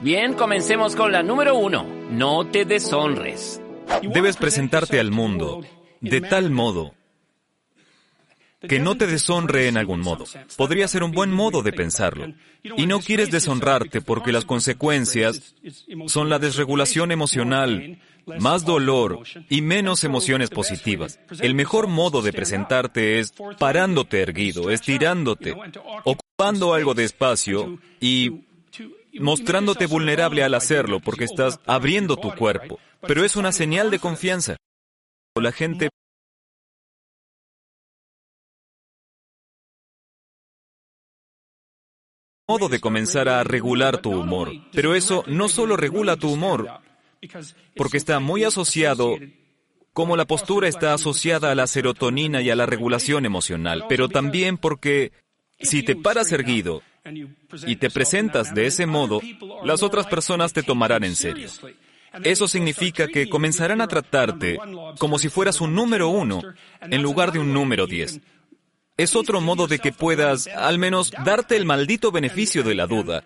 Bien, comencemos con la número uno. No te deshonres. Debes presentarte al mundo de tal modo que no te deshonre en algún modo. Podría ser un buen modo de pensarlo. Y no quieres deshonrarte porque las consecuencias son la desregulación emocional, más dolor y menos emociones positivas. El mejor modo de presentarte es parándote erguido, estirándote, ocupando algo de espacio y mostrándote vulnerable al hacerlo porque estás abriendo tu cuerpo. Pero es una señal de confianza. La gente modo de comenzar a regular tu humor. Pero eso no solo regula tu humor, porque está muy asociado como la postura está asociada a la serotonina y a la regulación emocional, pero también porque si te paras erguido y te presentas de ese modo, las otras personas te tomarán en serio. Eso significa que comenzarán a tratarte como si fueras un número uno en lugar de un número diez. Es otro modo de que puedas, al menos, darte el maldito beneficio de la duda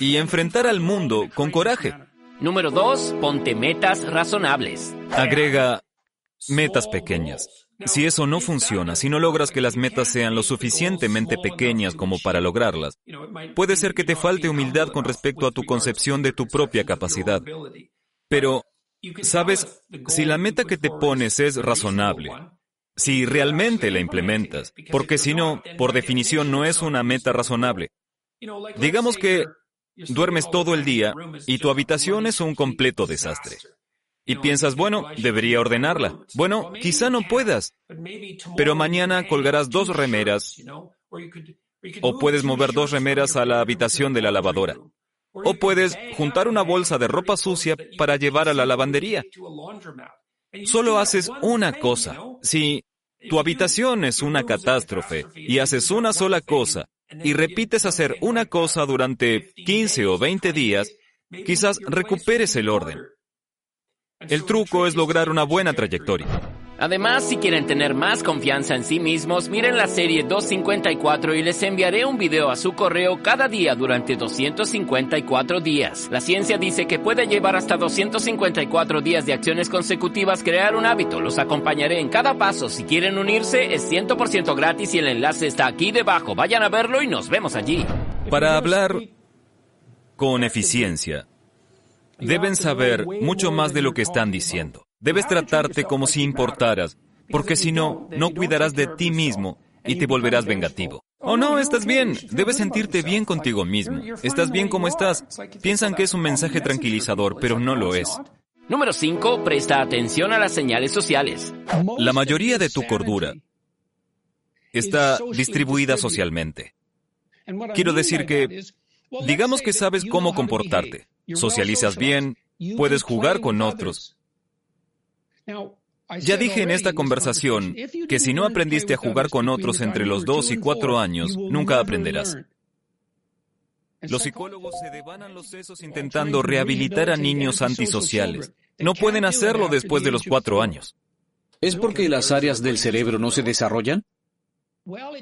y enfrentar al mundo con coraje. Número dos, ponte metas razonables. Agrega metas pequeñas. Si eso no funciona, si no logras que las metas sean lo suficientemente pequeñas como para lograrlas, puede ser que te falte humildad con respecto a tu concepción de tu propia capacidad. Pero, ¿sabes? Si la meta que te pones es razonable, si realmente la implementas, porque si no, por definición no es una meta razonable. Digamos que duermes todo el día y tu habitación es un completo desastre. Y piensas, bueno, debería ordenarla. Bueno, quizá no puedas, pero mañana colgarás dos remeras o puedes mover dos remeras a la habitación de la lavadora. O puedes juntar una bolsa de ropa sucia para llevar a la lavandería. Solo haces una cosa. Si tu habitación es una catástrofe y haces una sola cosa y repites hacer una cosa durante 15 o 20 días, quizás recuperes el orden. El truco es lograr una buena trayectoria. Además, si quieren tener más confianza en sí mismos, miren la serie 254 y les enviaré un video a su correo cada día durante 254 días. La ciencia dice que puede llevar hasta 254 días de acciones consecutivas crear un hábito. Los acompañaré en cada paso. Si quieren unirse, es 100% gratis y el enlace está aquí debajo. Vayan a verlo y nos vemos allí. Para hablar con eficiencia, deben saber mucho más de lo que están diciendo. Debes tratarte como si importaras, porque si no, no cuidarás de ti mismo y te volverás vengativo. Oh no, estás bien. Debes sentirte bien contigo mismo. Estás bien como estás. Piensan que es un mensaje tranquilizador, pero no lo es. Número 5. Presta atención a las señales sociales. La mayoría de tu cordura está distribuida socialmente. Quiero decir que, digamos que sabes cómo comportarte. Socializas bien, puedes jugar con otros, ya dije en esta conversación que si no aprendiste a jugar con otros entre los dos y cuatro años, nunca aprenderás. Los psicólogos se devanan los sesos intentando rehabilitar a niños antisociales. No pueden hacerlo después de los cuatro años. ¿Es porque las áreas del cerebro no se desarrollan?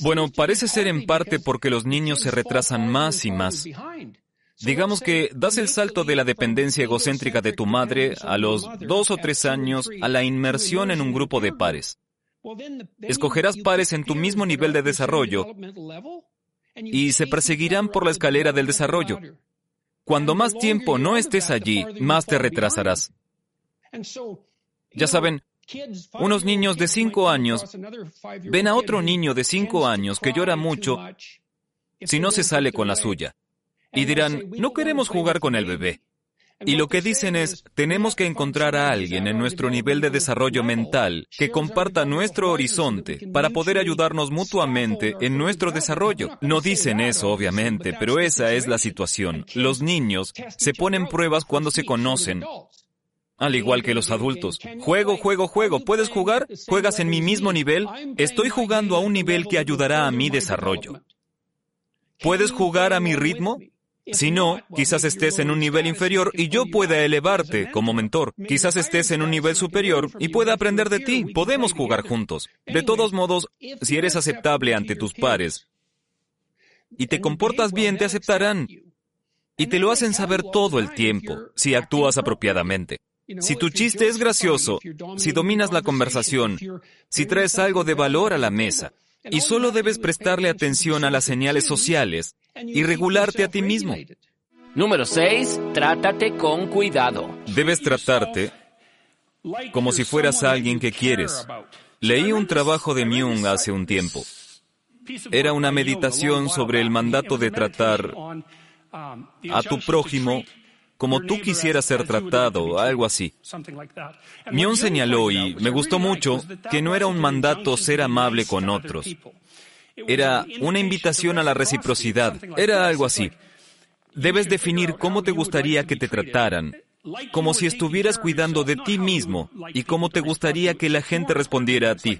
Bueno, parece ser en parte porque los niños se retrasan más y más. Digamos que das el salto de la dependencia egocéntrica de tu madre a los dos o tres años a la inmersión en un grupo de pares. Escogerás pares en tu mismo nivel de desarrollo y se perseguirán por la escalera del desarrollo. Cuando más tiempo no estés allí, más te retrasarás. Ya saben, unos niños de cinco años ven a otro niño de cinco años que llora mucho si no se sale con la suya y dirán, no queremos jugar con el bebé. Y lo que dicen es, tenemos que encontrar a alguien en nuestro nivel de desarrollo mental que comparta nuestro horizonte para poder ayudarnos mutuamente en nuestro desarrollo. No dicen eso, obviamente, pero esa es la situación. Los niños se ponen pruebas cuando se conocen. Al igual que los adultos. Juego, juego, juego. ¿Puedes jugar? ¿Juegas en mi mismo nivel? Estoy jugando a un nivel que ayudará a mi desarrollo. ¿Puedes jugar a mi ritmo? Si no, quizás estés en un nivel inferior y yo pueda elevarte como mentor. Quizás estés en un nivel superior y pueda aprender de ti. Podemos jugar juntos. De todos modos, si eres aceptable ante tus pares y te comportas bien, te aceptarán. Y te lo hacen saber todo el tiempo, si actúas apropiadamente. Si tu chiste es gracioso, si dominas la conversación, si traes algo de valor a la mesa, y solo debes prestarle atención a las señales sociales y regularte a ti mismo. Número 6. Trátate con cuidado. Debes tratarte como si fueras alguien que quieres. Leí un trabajo de Myung hace un tiempo. Era una meditación sobre el mandato de tratar a tu prójimo como tú quisieras ser tratado, algo así. Mion señaló, y me gustó mucho, que no era un mandato ser amable con otros. Era una invitación a la reciprocidad. Era algo así. Debes definir cómo te gustaría que te trataran, como si estuvieras cuidando de ti mismo y cómo te gustaría que la gente respondiera a ti.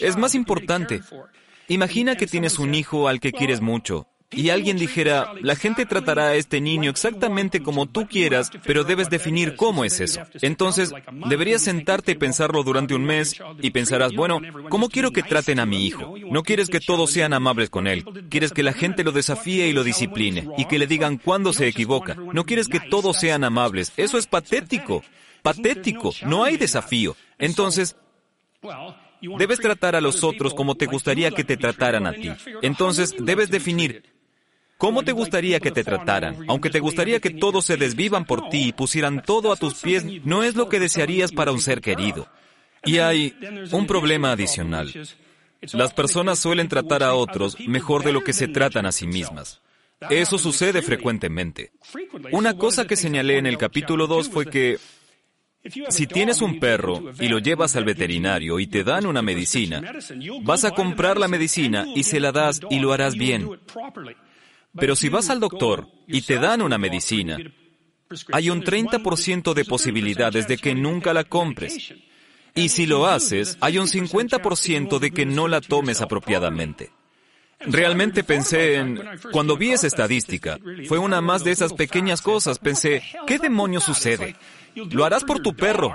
Es más importante. Imagina que tienes un hijo al que quieres mucho y alguien dijera, la gente tratará a este niño exactamente como tú quieras, pero debes definir cómo es eso. Entonces, deberías sentarte y pensarlo durante un mes y pensarás, bueno, ¿cómo quiero que traten a mi hijo? No quieres que todos sean amables con él. Quieres que la gente lo desafíe y lo discipline y que le digan cuándo se equivoca. No quieres que todos sean amables. Eso es patético. Patético. No hay desafío. Entonces, Debes tratar a los otros como te gustaría que te trataran a ti. Entonces, debes definir ¿Cómo te gustaría que te trataran? Aunque te gustaría que todos se desvivan por ti y pusieran todo a tus pies, no es lo que desearías para un ser querido. Y hay un problema adicional. Las personas suelen tratar a otros mejor de lo que se tratan a sí mismas. Eso sucede frecuentemente. Una cosa que señalé en el capítulo 2 fue que si tienes un perro y lo llevas al veterinario y te dan una medicina, vas a comprar la medicina y se la das y lo harás bien. Pero si vas al doctor y te dan una medicina, hay un 30% de posibilidades de que nunca la compres. Y si lo haces, hay un 50% de que no la tomes apropiadamente. Realmente pensé en, cuando vi esa estadística, fue una más de esas pequeñas cosas, pensé, ¿qué demonios sucede? Lo harás por tu perro.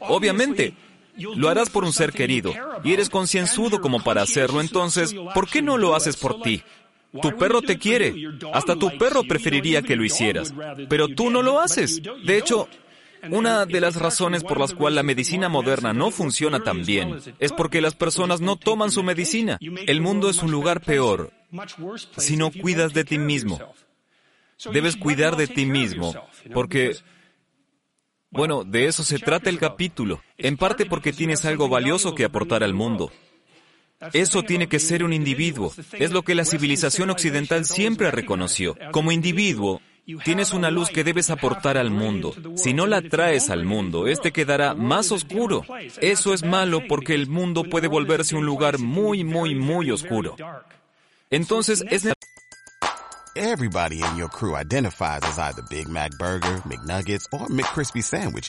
Obviamente, lo harás por un ser querido, y eres concienzudo como para hacerlo, entonces, ¿por qué no lo haces por ti? Tu perro te quiere. Hasta tu perro preferiría que lo hicieras. Pero tú no lo haces. De hecho, una de las razones por las cuales la medicina moderna no funciona tan bien es porque las personas no toman su medicina. El mundo es un lugar peor si no cuidas de ti mismo. Debes cuidar de ti mismo porque, bueno, de eso se trata el capítulo, en parte porque tienes algo valioso que aportar al mundo. Eso tiene que ser un individuo. Es lo que la civilización occidental siempre reconoció. Como individuo, tienes una luz que debes aportar al mundo. Si no la traes al mundo, este quedará más oscuro. Eso es malo porque el mundo puede volverse un lugar muy, muy, muy oscuro. Entonces es Everybody in your crew identifies as either Big Mac burger, McNuggets or McCrispy sandwich,